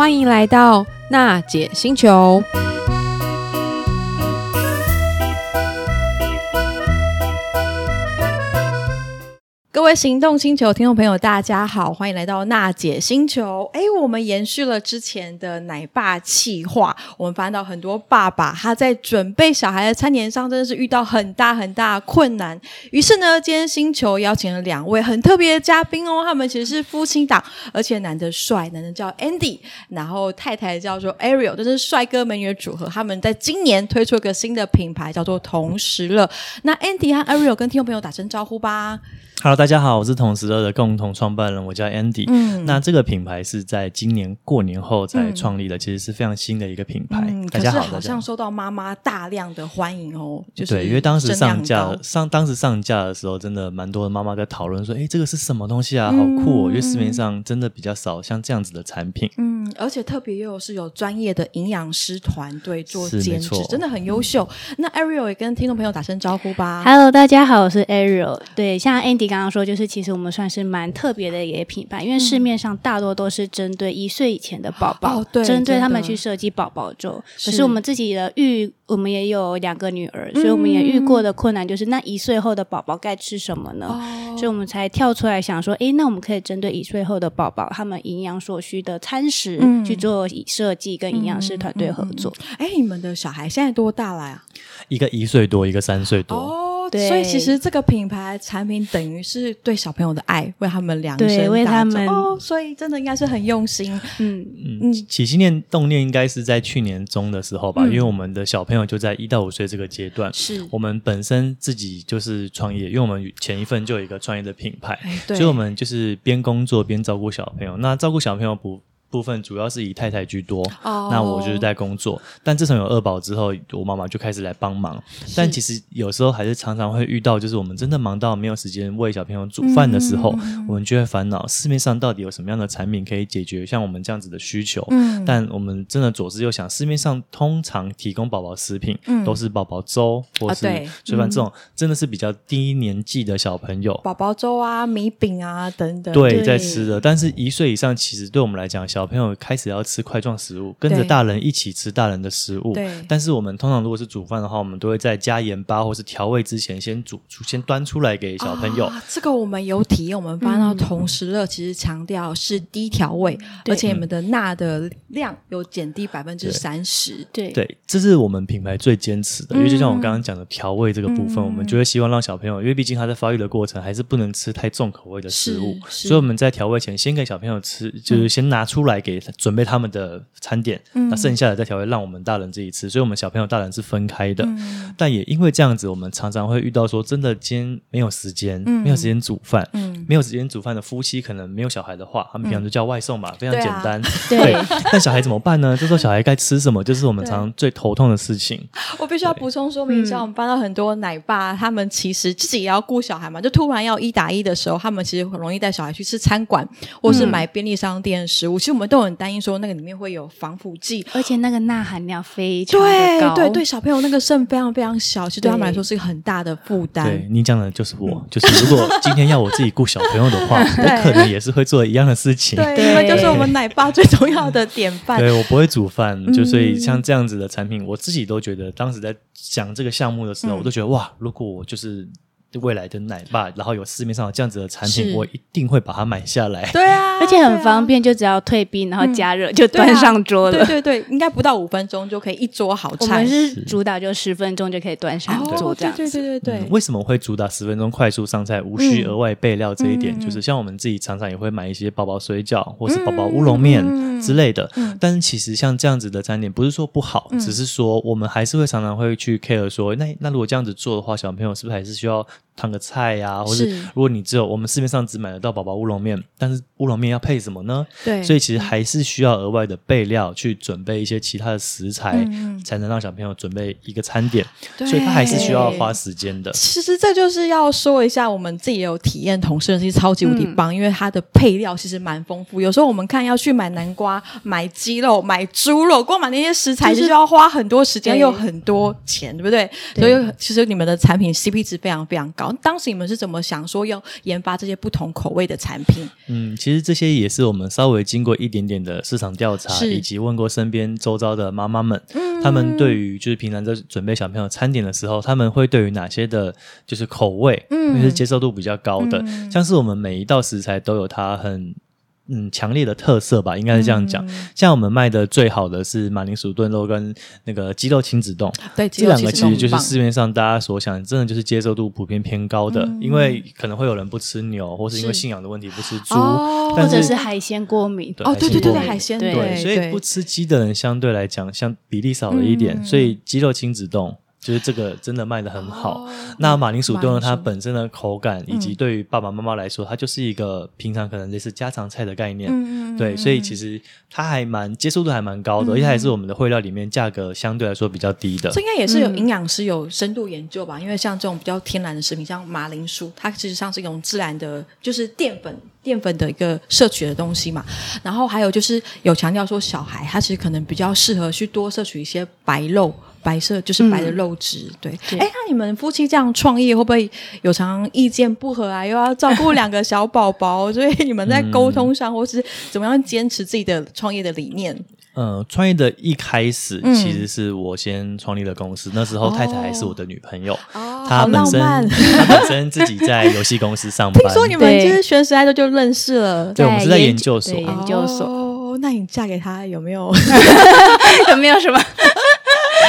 欢迎来到娜姐星球。位行动星球听众朋友，大家好，欢迎来到娜姐星球。哎，我们延续了之前的奶爸企划，我们发现到很多爸爸他在准备小孩的餐点上真的是遇到很大很大的困难。于是呢，今天星球邀请了两位很特别的嘉宾哦，他们其实是夫妻档，而且男的帅，男的叫 Andy，然后太太叫做 Ariel，这是帅哥美女的组合。他们在今年推出一个新的品牌，叫做同时乐。那 Andy 和 Ariel 跟听众朋友打声招呼吧。Hello，大家好，我是同时乐的共同创办人，我叫 Andy。嗯，那这个品牌是在今年过年后才创立的，嗯、其实是非常新的一个品牌。嗯、大家好，可是好像受到妈妈大量的欢迎哦。就是对，因为当时上架上当时上架的时候，真的蛮多的妈妈在讨论说：“哎，这个是什么东西啊？好酷哦！”嗯、因为市面上真的比较少像这样子的产品。嗯，而且特别又是有专业的营养师团队做监制，真的很优秀。嗯、那 Ariel 也跟听众朋友打声招呼吧。Hello，大家好，我是 Ariel。对，像 Andy。刚刚说，就是其实我们算是蛮特别的一个品牌，因为市面上大多都是针对一岁以前的宝宝，哦、对，针对他们去设计宝宝粥。可是我们自己的育，我们也有两个女儿，所以我们也遇过的困难就是，那一岁后的宝宝该吃什么呢？哦、所以我们才跳出来想说，哎，那我们可以针对一岁后的宝宝，他们营养所需的餐食、嗯、去做设计，跟营养师团队合作。哎、嗯，你们的小孩现在多大了呀？一个一岁多，一个三岁多。所以其实这个品牌产品等于是对小朋友的爱，为他们量身打造，为他们哦，所以真的应该是很用心。嗯嗯，起心念动念应该是在去年中的时候吧，嗯、因为我们的小朋友就在一到五岁这个阶段。是我们本身自己就是创业，因为我们前一份就有一个创业的品牌，所以我们就是边工作边照顾小朋友。那照顾小朋友不。部分主要是以太太居多，oh. 那我就是在工作。但自从有二宝之后，我妈妈就开始来帮忙。但其实有时候还是常常会遇到，就是我们真的忙到没有时间为小朋友煮饭的时候，嗯、我们就会烦恼市面上到底有什么样的产品可以解决像我们这样子的需求。嗯、但我们真的左思右想，市面上通常提供宝宝食品、嗯、都是宝宝粥或是炊饭这种，真的是比较低年纪的小朋友，宝宝粥啊、米饼啊等等，对，在吃的。但是一岁以上，其实对我们来讲，小小朋友开始要吃块状食物，跟着大人一起吃大人的食物。对。但是我们通常如果是煮饭的话，我们都会在加盐巴或是调味之前，先煮煮，先端出来给小朋友。哦、这个我们有体验，我们发现到同时乐其实强调是低调味，嗯、而且你们的钠的量有减低百分之三十。对。对，这是我们品牌最坚持的，因为就像我刚刚讲的调味这个部分，嗯、我们就会希望让小朋友，因为毕竟他在发育的过程，还是不能吃太重口味的食物，所以我们在调味前先给小朋友吃，就是先拿出来给。准备他们的餐点，那剩下的再调味，让我们大人自己吃。所以，我们小朋友、大人是分开的。但也因为这样子，我们常常会遇到说，真的今天没有时间，没有时间煮饭，没有时间煮饭的夫妻，可能没有小孩的话，他们平常就叫外送嘛，非常简单。对。但小孩怎么办呢？这时候小孩该吃什么，就是我们常常最头痛的事情。我必须要补充说明一下，我们班到很多奶爸，他们其实自己也要顾小孩嘛，就突然要一打一的时候，他们其实很容易带小孩去吃餐馆，或是买便利商店的食物。其实我们都很担心说那个里面会有防腐剂，而且那个钠含量非常的高。对对对，小朋友那个肾非常非常小，其实对他们来说是一个很大的负担。对，你讲的就是我，就是如果今天要我自己顾小朋友的话，我可能也是会做一样的事情。对，你们就是我们奶爸最重要的典范。对，我不会煮饭，就所以像这样子的产品，我自己都觉得，当时在想这个项目的时候，我都觉得哇，如果我就是。未来的奶爸，然后有市面上有这样子的产品，是我一定会把它买下来。对啊，而且很方便，就只要退冰，然后加热就端上桌了。对，啊、对对对，应该不到五分钟就可以一桌好菜。我们是主打就十分钟就可以端上桌这样子。对对对对对。为什么会主打十分钟快速上菜，无需额外备料这一点？嗯、就是像我们自己常常也会买一些宝宝水饺或是宝宝乌龙面之类的。嗯、但是其实像这样子的餐点，不是说不好，嗯、只是说我们还是会常常会去 care 说，那那如果这样子做的话，小朋友是不是还是需要？烫个菜呀、啊，或是。如果你只有我们市面上只买得到宝宝乌龙面，但是乌龙面要配什么呢？对，所以其实还是需要额外的备料去准备一些其他的食材，嗯、才能让小朋友准备一个餐点。所以他还是需要花时间的。其实这就是要说一下，我们自己也有体验，同事是超级无敌棒，嗯、因为它的配料其实蛮丰富。有时候我们看要去买南瓜、买鸡肉、买猪肉，光买那些食材就是要花很多时间又很多钱，对不对？对，所以其实你们的产品 CP 值非常非常高。当时你们是怎么想说要研发这些不同口味的产品？嗯，其实这些也是我们稍微经过一点点的市场调查，以及问过身边周遭的妈妈们，嗯、他们对于就是平常在准备小朋友餐点的时候，他们会对于哪些的，就是口味，嗯，因为是接受度比较高的，嗯、像是我们每一道食材都有它很。嗯，强烈的特色吧，应该是这样讲。嗯、像我们卖的最好的是马铃薯炖肉跟那个鸡肉亲子冻，对，这两个其实就是市面上大家所想，真的就是接受度普遍偏高的。嗯、因为可能会有人不吃牛，或是因为信仰的问题不吃猪，哦、或者是海鲜过敏。对哦，对对对对，海鲜对，对，所以不吃鸡的人相对来讲，相比例少了一点，嗯、所以鸡肉亲子丼。就是这个真的卖的很好。哦、那马铃薯炖呢，它本身的口感，以及对于爸爸妈妈来说，嗯、它就是一个平常可能类似家常菜的概念。嗯、对，所以其实它还蛮接受度还蛮高的，嗯、而且还是我们的烩料里面价格相对来说比较低的。这应该也是有营养师有深度研究吧？嗯、因为像这种比较天然的食品，像马铃薯，它其实上是一种自然的，就是淀粉淀粉的一个摄取的东西嘛。然后还有就是有强调说，小孩他其实可能比较适合去多摄取一些白肉。白色就是白的肉质，嗯、对。哎，那你们夫妻这样创业会不会有常常意见不合啊？又要照顾两个小宝宝，所以你们在沟通上，嗯、或是怎么样坚持自己的创业的理念？嗯，创业的一开始其实是我先创立了公司，嗯、那时候太太还是我的女朋友，哦、她本身 她本身自己在游戏公司上班。听说你们就是学时代就就认识了，对，我们是在研究所，研究所。哦，那你嫁给他有没有 有没有什么？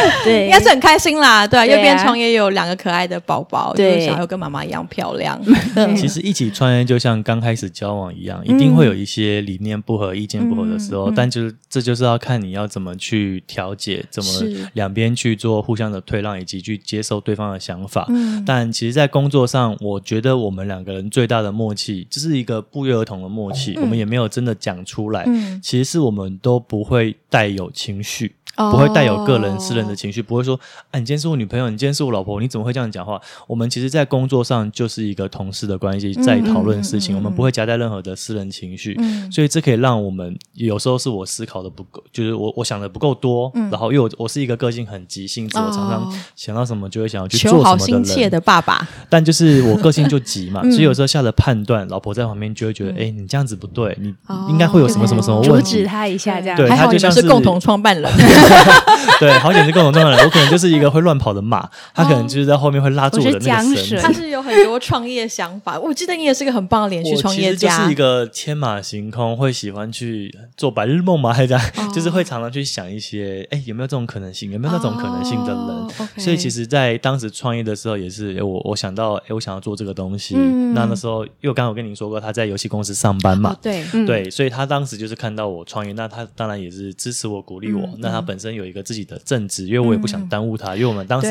对，应该是很开心啦。对，又变创业，又有两个可爱的宝宝，对，小孩又跟妈妈一样漂亮。其实一起创业就像刚开始交往一样，一定会有一些理念不合、意见不合的时候，但就是这就是要看你要怎么去调解，怎么两边去做互相的退让，以及去接受对方的想法。但其实，在工作上，我觉得我们两个人最大的默契，这是一个不约而同的默契。我们也没有真的讲出来，其实是我们都不会带有情绪。不会带有个人私人的情绪，oh. 不会说，啊，你今天是我女朋友，你今天是我老婆，你怎么会这样讲话？我们其实，在工作上就是一个同事的关系，在讨论事情，嗯嗯嗯嗯，我们不会夹带任何的私人情绪，嗯、所以这可以让我们有时候是我思考的不够，就是我我想的不够多，嗯、然后因为我我是一个个性很急性子，我常常想到什么就会想要去做什么的人，求好心切的爸爸。但就是我个性就急嘛，所以有时候下了判断，老婆在旁边就会觉得，哎、嗯，你这样子不对，你应该会有什么什么什么问题，阻止他一下，这样。对，他就像是共同创办人。对，好简直各种状态的，我可能就是一个会乱跑的马，他可能就是在后面会拉住我的那个绳。他是有很多创业想法，我记得你也是一个很棒的连续创业家。就是一个天马行空，会喜欢去做白日梦嘛，还这样，就是会常常去想一些，哎，有没有这种可能性？有没有那种可能性的人？所以其实，在当时创业的时候，也是我我想到，哎，我想要做这个东西。那那时候，因为刚刚我跟您说过，他在游戏公司上班嘛，对对，所以他当时就是看到我创业，那他当然也是支持我、鼓励我。那他本身有一个自己的正职，因为我。我也不想耽误他，因为我们当时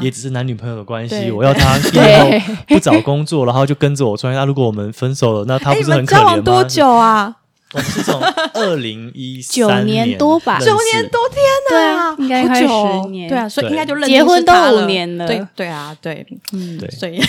也只是男女朋友的关系。我要他 以后不找工作，然后就跟着我创业。那如果我们分手了，那他不是很可怜吗？交往多久啊？我们是从二零一九年多吧，九年多天呐，对啊，应该快十年，对啊，所以应该就认结婚都五年了，对对啊，对，嗯，对，所以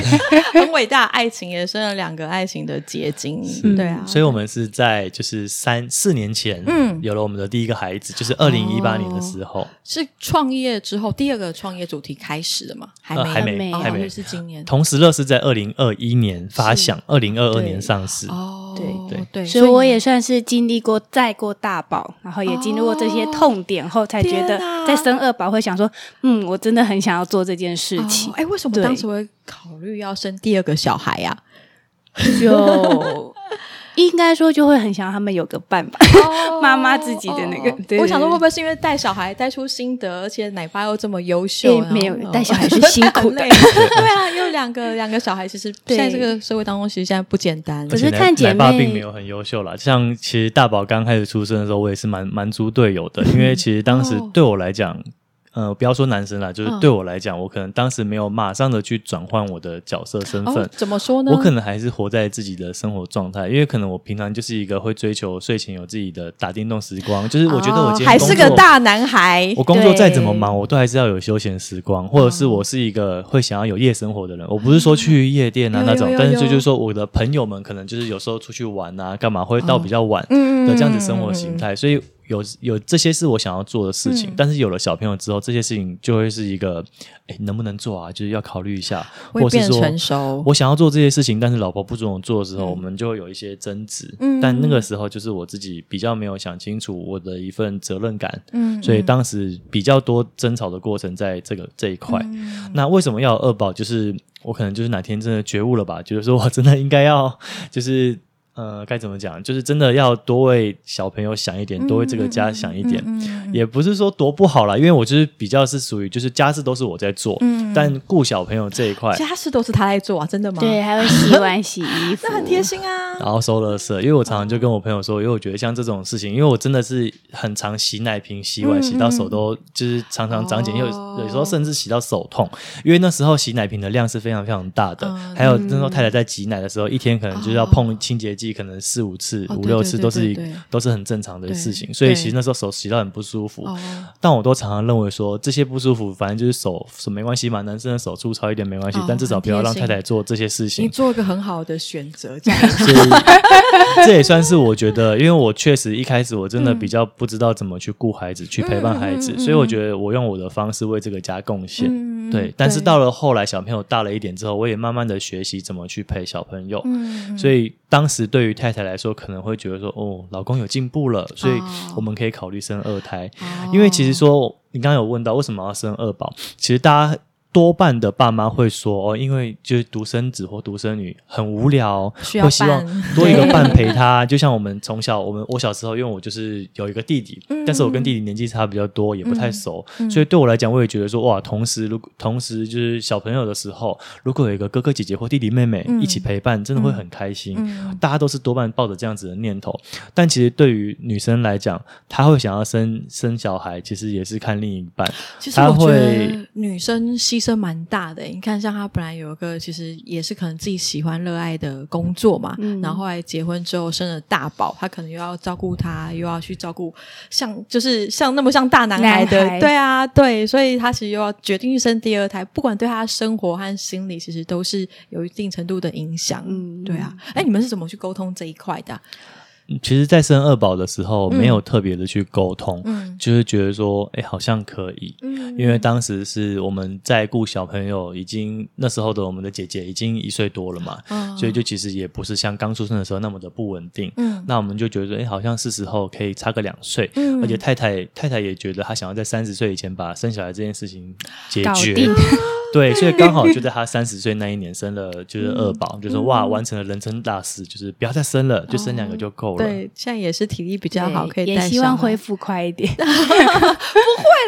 很伟大，爱情也生了两个爱情的结晶，对啊，所以我们是在就是三四年前，嗯，有了我们的第一个孩子，就是二零一八年的时候，是创业之后第二个创业主题开始的嘛？还没，还没，还没，是今年。同时乐是在二零二一年发想，二零二二年上市，哦，对对对，所以我。也算是经历过再过大宝，然后也经历过这些痛点后，才觉得在生二宝会想说，嗯，我真的很想要做这件事情。哎，为什么当时会考虑要生第二个小孩呀？就。应该说就会很想他们有个伴吧，妈妈自己的那个。我想说会不会是因为带小孩带出心得，而且奶爸又这么优秀？没有，带小孩是辛苦的。对啊，有两个两个小孩，其实在这个社会当中，其实现在不简单。可是看姐妹，奶爸并没有很优秀啦。像其实大宝刚开始出生的时候，我也是蛮蛮猪队友的，因为其实当时对我来讲。呃，不要说男生啦，就是对我来讲，哦、我可能当时没有马上的去转换我的角色身份。哦。怎么说呢？我可能还是活在自己的生活状态，因为可能我平常就是一个会追求睡前有自己的打电动时光。就是我觉得我今天还是个大男孩，我工作再怎么忙，我都还是要有休闲时光，或者是我是一个会想要有夜生活的人。我不是说去夜店啊那种，但是就就是说我的朋友们可能就是有时候出去玩啊，干嘛会到比较晚的这样子生活形态，所以。有有这些是我想要做的事情，嗯、但是有了小朋友之后，这些事情就会是一个，哎，能不能做啊？就是要考虑一下，或是说我想要做这些事情，但是老婆不准我做的时候，嗯、我们就会有一些争执。嗯，但那个时候就是我自己比较没有想清楚我的一份责任感。嗯，所以当时比较多争吵的过程在这个这一块。嗯、那为什么要有二宝？就是我可能就是哪天真的觉悟了吧，就是说我真的应该要就是。呃，该怎么讲？就是真的要多为小朋友想一点，嗯、多为这个家想一点。嗯嗯嗯、也不是说多不好啦，因为我就是比较是属于就是家事都是我在做，嗯、但顾小朋友这一块，家事都是他在做啊，真的吗？对，还会洗 碗、洗衣服，那很贴心啊。然后收垃圾，因为我常常就跟我朋友说，因为我觉得像这种事情，因为我真的是很常洗奶瓶、洗碗，洗到手都就是常常长茧，因为、哦、有时候甚至洗到手痛，因为那时候洗奶瓶的量是非常非常大的，嗯、还有那时候太太在挤奶的时候，一天可能就是要碰清洁剂，可能四五次。次五六次都是都是很正常的事情，所以其实那时候手洗到很不舒服。但我都常常认为说，这些不舒服，反正就是手手没关系嘛，男生的手粗糙一点没关系，但至少不要让太太做这些事情。你做一个很好的选择，这样。所以这也算是我觉得，因为我确实一开始我真的比较不知道怎么去顾孩子，去陪伴孩子，所以我觉得我用我的方式为这个家贡献。对，但是到了后来小朋友大了一点之后，我也慢慢的学习怎么去陪小朋友。所以当时对于太太来说，可能会觉得说，哦，老公有进步了，所以我们可以考虑生二胎。Oh. 因为其实说，你刚刚有问到为什么要生二宝，其实大家。多半的爸妈会说哦，因为就是独生子或独生女很无聊，会希望多一个伴陪他。就像我们从小，我们我小时候，因为我就是有一个弟弟，嗯、但是我跟弟弟年纪差比较多，也不太熟，嗯、所以对我来讲，我也觉得说哇，同时如果同时就是小朋友的时候，如果有一个哥哥姐姐或弟弟妹妹一起陪伴，嗯、真的会很开心。嗯、大家都是多半抱着这样子的念头，但其实对于女生来讲，她会想要生生小孩，其实也是看另一半。其实我觉得女生牺牲蛮大的，你看，像他本来有一个，其实也是可能自己喜欢、热爱的工作嘛，嗯、然后后来结婚之后生了大宝，他可能又要照顾他，又要去照顾像就是像那么像大男孩的，孩对啊，对，所以他其实又要决定去生第二胎，不管对他的生活和心理，其实都是有一定程度的影响。嗯，对啊，哎，你们是怎么去沟通这一块的？其实，在生二宝的时候，没有特别的去沟通，嗯、就是觉得说，哎，好像可以，嗯、因为当时是我们在顾小朋友，已经那时候的我们的姐姐已经一岁多了嘛，哦、所以就其实也不是像刚出生的时候那么的不稳定。嗯，那我们就觉得说，哎，好像是时候可以差个两岁，嗯、而且太太太太也觉得她想要在三十岁以前把生小孩这件事情解决。对，所以刚好就在他三十岁那一年生了，就是二宝，嗯、就说哇，完成了人生大事，就是不要再生了，就生两个就够了。对，现在也是体力比较好，可以带。也希望恢复快一点。不会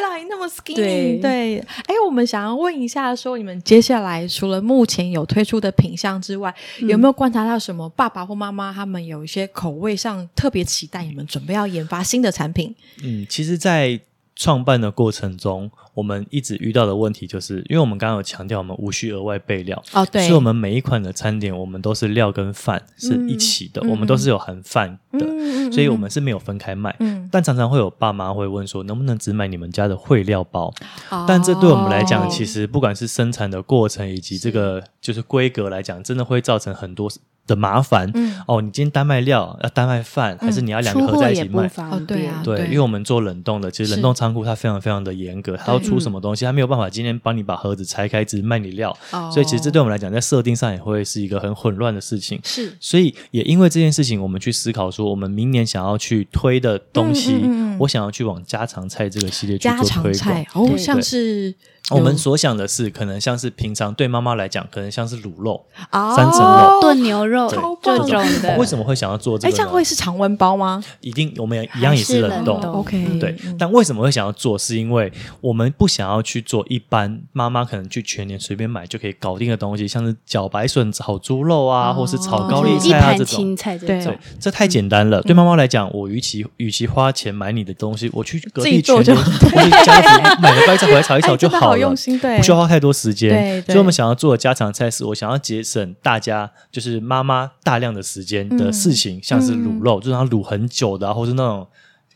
啦，你那么 skinny。对对，哎，我们想要问一下，说你们接下来除了目前有推出的品相之外，嗯、有没有观察到什么爸爸或妈妈他们有一些口味上特别期待？你们准备要研发新的产品？嗯，其实，在创办的过程中，我们一直遇到的问题就是，因为我们刚刚有强调，我们无需额外备料哦，对，所以我们每一款的餐点，我们都是料跟饭是一起的，嗯、我们都是有含饭的，嗯、所以我们是没有分开卖。嗯、但常常会有爸妈会问说，能不能只买你们家的烩料包？哦、但这对我们来讲，其实不管是生产的过程以及这个就是规格来讲，真的会造成很多。的麻烦，嗯，哦，你今天单卖料，要单卖饭，还是你要两个合在一起卖？哦，对啊，对，因为我们做冷冻的，其实冷冻仓库它非常非常的严格，它要出什么东西，它没有办法今天帮你把盒子拆开只卖你料，所以其实这对我们来讲，在设定上也会是一个很混乱的事情。是，所以也因为这件事情，我们去思考说，我们明年想要去推的东西，我想要去往家常菜这个系列去做推广，哦，像是。我们所想的是，可能像是平常对妈妈来讲，可能像是卤肉、三层肉、炖牛肉这种的。为什么会想要做这个？哎，这样会是常温包吗？一定，我们也一样也是冷冻。OK，对。但为什么会想要做？是因为我们不想要去做一般妈妈可能去全年随便买就可以搞定的东西，像是茭白笋炒猪肉啊，或是炒高丽菜啊这种。青菜这种，这太简单了。对妈妈来讲，我与其与其花钱买你的东西，我去隔壁全年 或者家里买个高丽菜回来炒一炒就好了。用心，对，不需要花太多时间，对，对，所以我们想要做的家常菜是，我想要节省大家就是妈妈大量的时间的事情，嗯、像是卤肉，嗯、就是它卤很久的，或是那种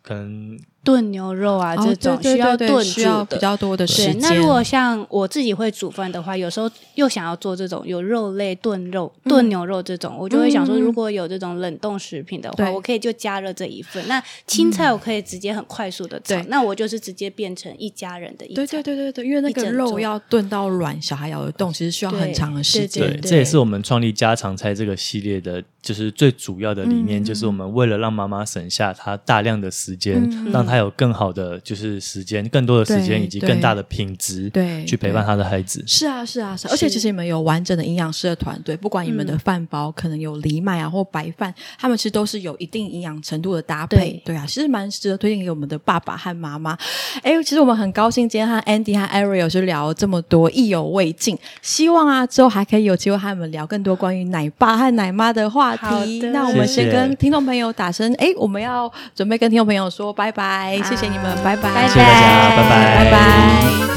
可能炖牛肉啊，这种需要炖煮，需要比较多的时间。那如果像我自己会煮饭的话，有时候又想要做这种有肉类炖肉、炖牛肉这种，我就会想说，如果有这种冷冻食品的话，我可以就加热这一份。那青菜我可以直接很快速的炒，那我就是直接变成一家人的一。对对对对对，因为那个肉要炖到软，小孩咬得动，其实需要很长的时间。对，这也是我们创立家常菜这个系列的，就是最主要的理念，就是我们为了让妈妈省下她大量的时间，让她。有更好的就是时间，更多的时间以及更大的品质，对，去陪伴她的孩子。是啊，是啊，是。而且其实你们有完整的营养师的团队，不管你们的饭包可能有藜麦啊或白饭，他们其实都是有一定营养程度的搭配。对啊，其实蛮值得推荐给我们的爸爸和妈妈。哎，其实我们很高兴今天和 Andy 和 Ariel 就聊了这么多，意犹未尽。希望啊之后还可以有机会和你们聊更多关于奶爸和奶妈的话题。那我们先跟听众朋友打声哎，我们要准备跟听众朋友说拜拜。谢谢你们，拜拜！谢谢大家，拜拜，拜拜。